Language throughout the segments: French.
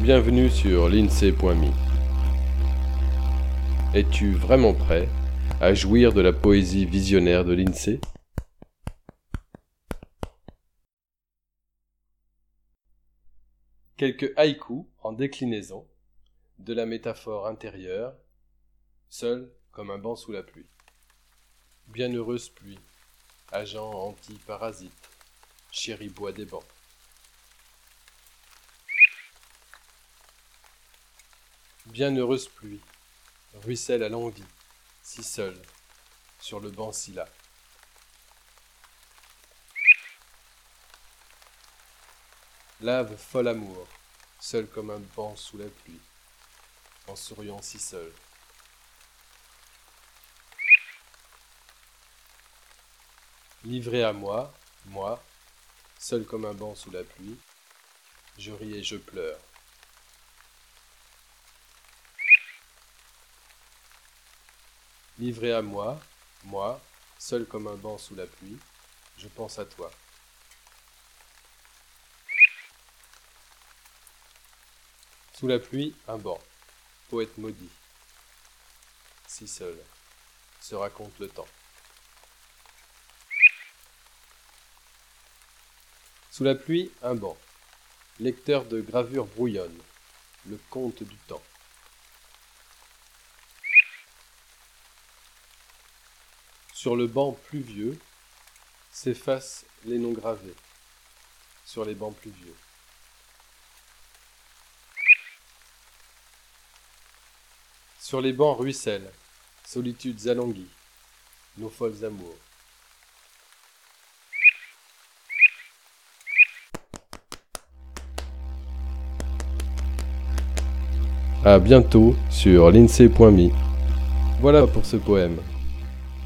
Bienvenue sur l'INSEE.me. Es-tu vraiment prêt à jouir de la poésie visionnaire de l'INSEE? Quelques haïkus en déclinaison de la métaphore intérieure, seul comme un banc sous la pluie. Bienheureuse pluie, agent anti-parasite, chéri bois des bancs. Bienheureuse pluie, ruisselle à l'envie, si seule, sur le banc si là. Lave folle amour, seul comme un banc sous la pluie, en souriant si seul. Livré à moi, moi, seul comme un banc sous la pluie, je ris et je pleure. Livré à moi, moi, seul comme un banc sous la pluie, je pense à toi. Sous la pluie, un banc, poète maudit. Si seul, se raconte le temps. Sous la pluie, un banc, lecteur de gravures brouillonne, le conte du temps. Sur le banc pluvieux s'effacent les noms gravés. Sur les bancs pluvieux. Sur les bancs ruissellent, solitudes alanguies, nos folles amours. À bientôt sur l'INSEE.me. Voilà pour ce poème.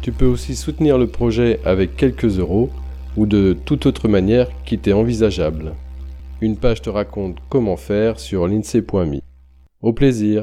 Tu peux aussi soutenir le projet avec quelques euros ou de toute autre manière qui t'est envisageable. Une page te raconte comment faire sur l'INSEE.me. Au plaisir